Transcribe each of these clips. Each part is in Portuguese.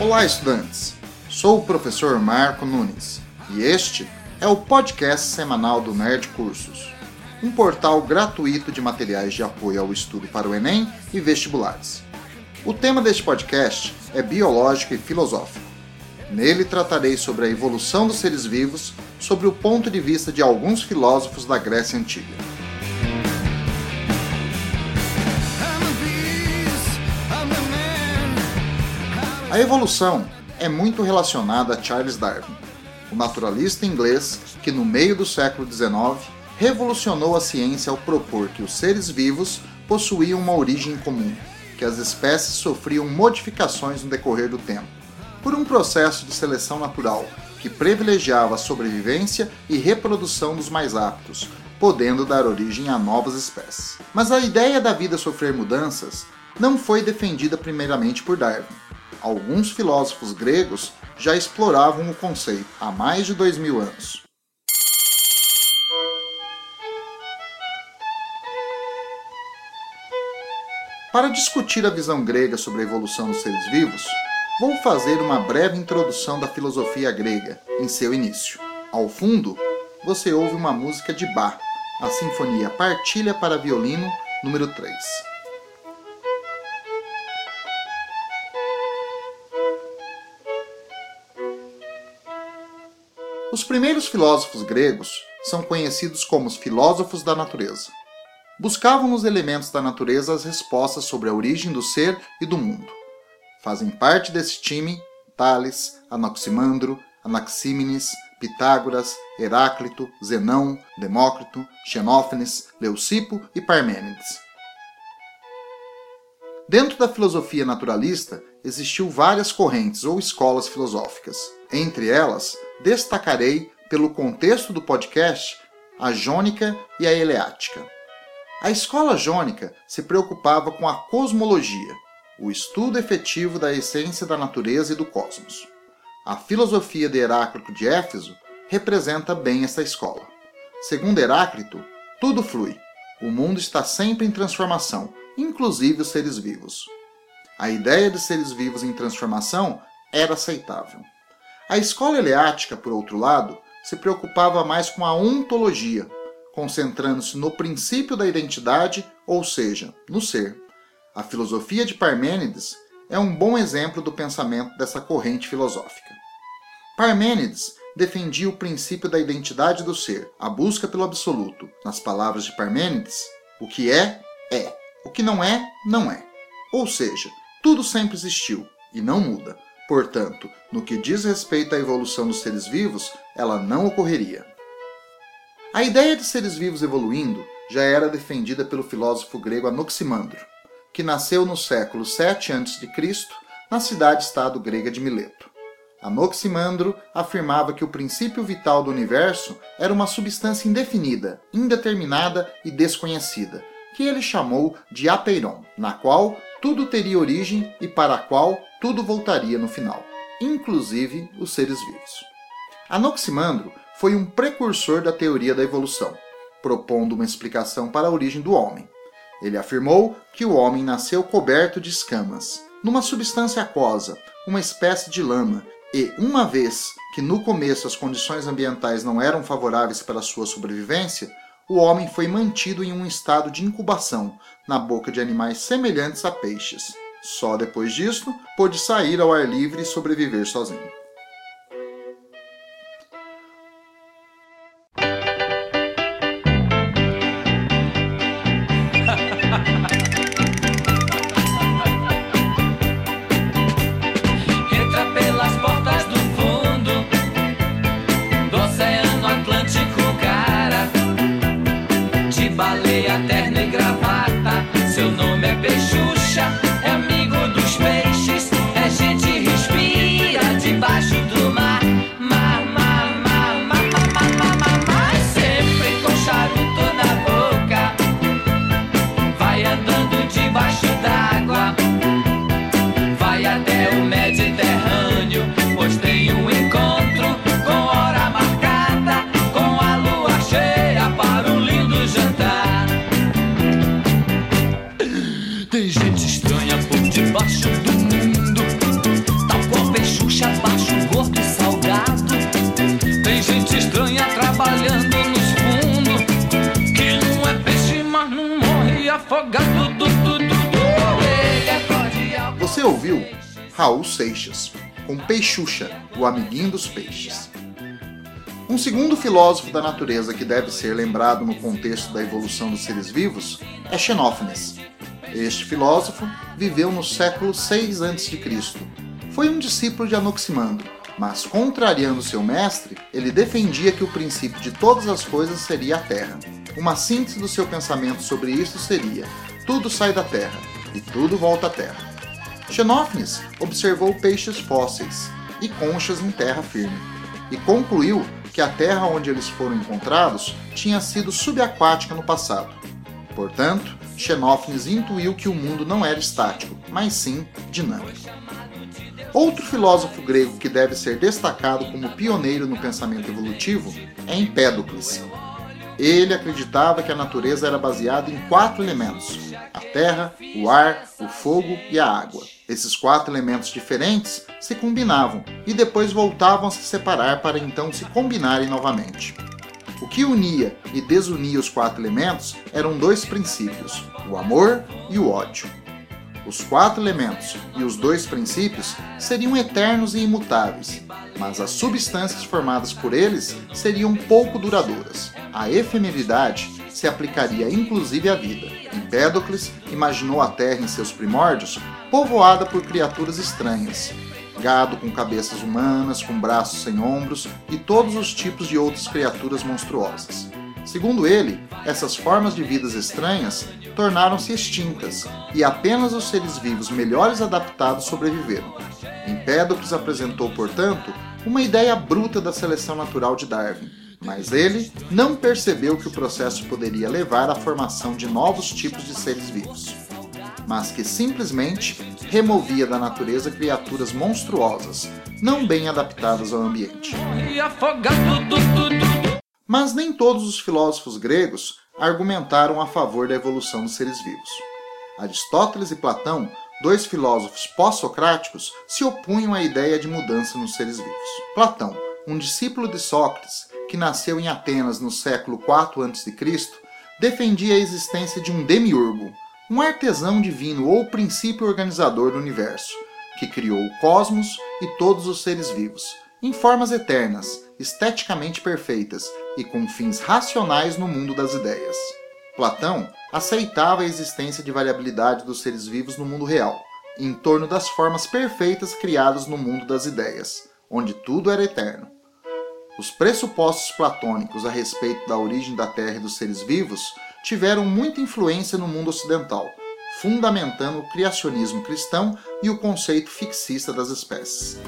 Olá, estudantes! Sou o professor Marco Nunes e este é o podcast semanal do Nerd Cursos, um portal gratuito de materiais de apoio ao estudo para o Enem e vestibulares. O tema deste podcast é biológico e filosófico. Nele tratarei sobre a evolução dos seres vivos sob o ponto de vista de alguns filósofos da Grécia Antiga. A evolução é muito relacionada a Charles Darwin, o naturalista inglês que, no meio do século XIX, revolucionou a ciência ao propor que os seres vivos possuíam uma origem comum, que as espécies sofriam modificações no decorrer do tempo, por um processo de seleção natural que privilegiava a sobrevivência e reprodução dos mais aptos, podendo dar origem a novas espécies. Mas a ideia da vida sofrer mudanças não foi defendida primeiramente por Darwin alguns filósofos gregos já exploravam o conceito há mais de dois mil anos. Para discutir a visão grega sobre a evolução dos seres vivos, vou fazer uma breve introdução da filosofia grega em seu início. Ao fundo, você ouve uma música de Bach, a Sinfonia Partilha para Violino número 3. Os primeiros filósofos gregos são conhecidos como os filósofos da natureza. Buscavam nos elementos da natureza as respostas sobre a origem do ser e do mundo. Fazem parte desse time Tales, Anaximandro, Anaxímenes, Pitágoras, Heráclito, Zenão, Demócrito, Xenófanes, Leucipo e Parmênides. Dentro da filosofia naturalista, existiu várias correntes ou escolas filosóficas. Entre elas, destacarei, pelo contexto do podcast, a jônica e a eleática. A escola jônica se preocupava com a cosmologia, o estudo efetivo da essência da natureza e do cosmos. A filosofia de Heráclito de Éfeso representa bem esta escola. Segundo Heráclito, tudo flui. O mundo está sempre em transformação, inclusive os seres vivos. A ideia de seres vivos em transformação era aceitável. A escola eleática, por outro lado, se preocupava mais com a ontologia, concentrando-se no princípio da identidade, ou seja, no ser. A filosofia de Parmênides é um bom exemplo do pensamento dessa corrente filosófica. Parmênides defendia o princípio da identidade do ser, a busca pelo absoluto. Nas palavras de Parmênides, o que é, é. O que não é, não é. Ou seja, tudo sempre existiu e não muda. Portanto, no que diz respeito à evolução dos seres vivos, ela não ocorreria. A ideia de seres vivos evoluindo já era defendida pelo filósofo grego Anaximandro, que nasceu no século 7 a.C. na cidade-estado grega de Mileto. Anaximandro afirmava que o princípio vital do universo era uma substância indefinida, indeterminada e desconhecida, que ele chamou de apeiron, na qual tudo teria origem e para a qual tudo voltaria no final, inclusive os seres vivos. Anaximandro foi um precursor da teoria da evolução, propondo uma explicação para a origem do homem. Ele afirmou que o homem nasceu coberto de escamas, numa substância aquosa, uma espécie de lama, e, uma vez que no começo as condições ambientais não eram favoráveis para sua sobrevivência, o homem foi mantido em um estado de incubação, na boca de animais semelhantes a peixes. Só depois disto pôde sair ao ar livre e sobreviver sozinho. Você ouviu Raul Seixas, com Peixuxa, o amiguinho dos peixes. Um segundo filósofo da natureza que deve ser lembrado no contexto da evolução dos seres vivos é Xenófanes. Este filósofo viveu no século 6 a.C. Foi um discípulo de Anaximandro, mas contrariando seu mestre, ele defendia que o princípio de todas as coisas seria a Terra. Uma síntese do seu pensamento sobre isso seria: tudo sai da Terra e tudo volta à Terra. Xenófanes observou peixes fósseis e conchas em terra firme e concluiu que a terra onde eles foram encontrados tinha sido subaquática no passado. Portanto, Xenófanes intuiu que o mundo não era estático, mas sim dinâmico. Outro filósofo grego que deve ser destacado como pioneiro no pensamento evolutivo é Empédocles. Ele acreditava que a natureza era baseada em quatro elementos: a terra, o ar, o fogo e a água. Esses quatro elementos diferentes se combinavam e depois voltavam a se separar para então se combinarem novamente. O que unia e desunia os quatro elementos eram dois princípios: o amor e o ódio. Os quatro elementos e os dois princípios seriam eternos e imutáveis, mas as substâncias formadas por eles seriam pouco duradouras. A efemeridade se aplicaria inclusive à vida. Empédocles imaginou a Terra em seus primórdios povoada por criaturas estranhas, gado com cabeças humanas, com braços sem ombros e todos os tipos de outras criaturas monstruosas. Segundo ele, essas formas de vidas estranhas tornaram-se extintas e apenas os seres vivos melhores adaptados sobreviveram. Empédocles apresentou, portanto, uma ideia bruta da seleção natural de Darwin, mas ele não percebeu que o processo poderia levar à formação de novos tipos de seres vivos, mas que simplesmente removia da natureza criaturas monstruosas, não bem adaptadas ao ambiente. Mas nem todos os filósofos gregos argumentaram a favor da evolução dos seres vivos. Aristóteles e Platão, dois filósofos pós-socráticos, se opunham à ideia de mudança nos seres vivos. Platão, um discípulo de Sócrates, que nasceu em Atenas no século IV a.C., defendia a existência de um demiurgo, um artesão divino ou princípio organizador do universo, que criou o cosmos e todos os seres vivos, em formas eternas, esteticamente perfeitas e com fins racionais no mundo das ideias. Platão aceitava a existência de variabilidade dos seres vivos no mundo real, em torno das formas perfeitas criadas no mundo das ideias, onde tudo era eterno. Os pressupostos platônicos a respeito da origem da Terra e dos seres vivos tiveram muita influência no mundo ocidental, fundamentando o criacionismo cristão e o conceito fixista das espécies.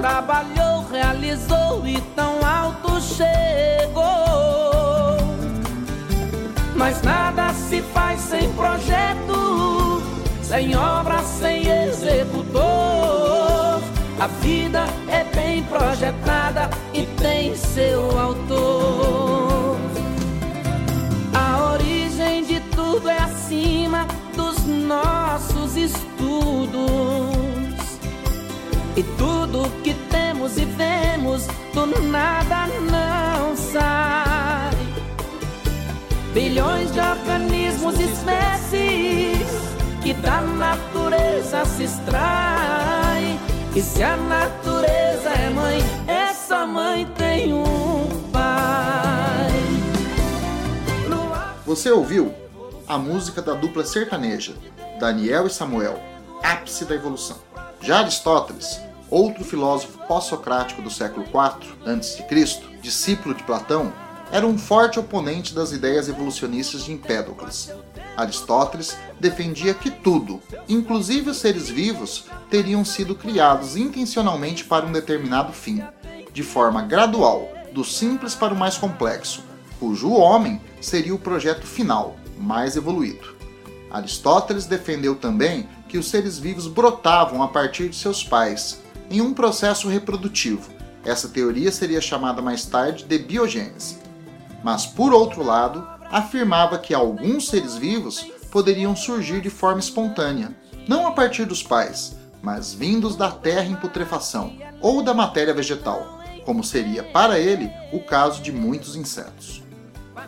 trabalhou, realizou e tão alto chegou. Mas nada se faz sem projeto, sem obra, sem executor. A vida é bem projetada do nada não sai. Bilhões de organismos e espécies que da natureza se extrai. E se a natureza é mãe, essa mãe tem um pai. Você ouviu a música da dupla sertaneja, Daniel e Samuel, ápice da evolução. Já Aristóteles, outro filósofo pós-socrático do século IV a.C., discípulo de Platão, era um forte oponente das ideias evolucionistas de Empédocles. Aristóteles defendia que tudo, inclusive os seres vivos, teriam sido criados intencionalmente para um determinado fim, de forma gradual, do simples para o mais complexo, cujo homem seria o projeto final, mais evoluído. Aristóteles defendeu também que os seres vivos brotavam a partir de seus pais, em um processo reprodutivo. Essa teoria seria chamada mais tarde de biogênese. Mas, por outro lado, afirmava que alguns seres vivos poderiam surgir de forma espontânea, não a partir dos pais, mas vindos da terra em putrefação ou da matéria vegetal, como seria para ele o caso de muitos insetos.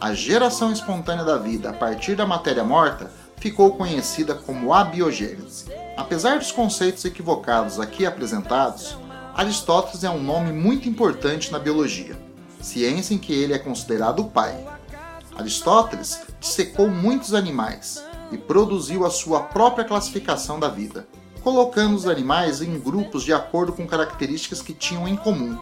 A geração espontânea da vida a partir da matéria morta ficou conhecida como abiogênese. Apesar dos conceitos equivocados aqui apresentados, Aristóteles é um nome muito importante na biologia, ciência em que ele é considerado o pai. Aristóteles dissecou muitos animais e produziu a sua própria classificação da vida, colocando os animais em grupos de acordo com características que tinham em comum.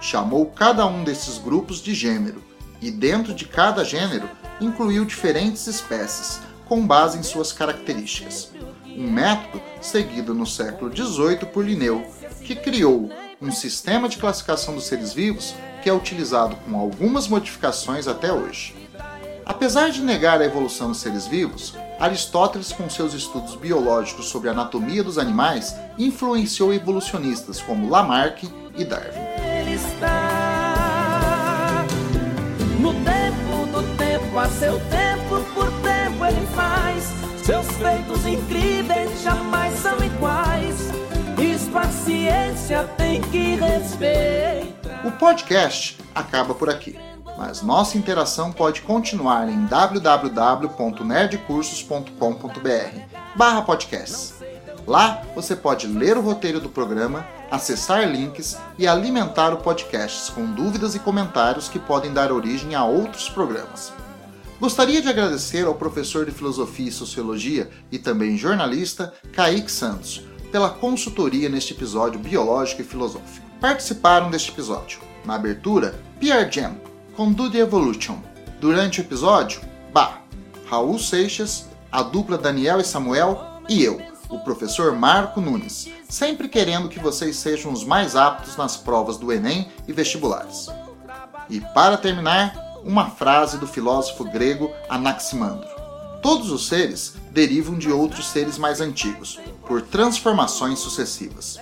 Chamou cada um desses grupos de gênero, e dentro de cada gênero incluiu diferentes espécies, com base em suas características. Um método seguido no século XVIII por Linneu, que criou um sistema de classificação dos seres vivos que é utilizado com algumas modificações até hoje. Apesar de negar a evolução dos seres vivos, Aristóteles, com seus estudos biológicos sobre a anatomia dos animais, influenciou evolucionistas como Lamarck e Darwin. Ele está no tempo do tempo, a seu tempo, feitos incríveis jamais são iguais paciência tem que respeitar. O podcast acaba por aqui, mas nossa interação pode continuar em www.nerdcursos.com.br barra podcasts. Lá você pode ler o roteiro do programa, acessar links e alimentar o podcast com dúvidas e comentários que podem dar origem a outros programas. Gostaria de agradecer ao professor de Filosofia e Sociologia e também jornalista Kaique Santos pela consultoria neste episódio biológico e filosófico. Participaram deste episódio, na abertura, Pierre Jam, com The Evolution. Durante o episódio, Bah, Raul Seixas, a dupla Daniel e Samuel e eu, o professor Marco Nunes, sempre querendo que vocês sejam os mais aptos nas provas do Enem e vestibulares. E para terminar, uma frase do filósofo grego Anaximandro. Todos os seres derivam de outros seres mais antigos, por transformações sucessivas.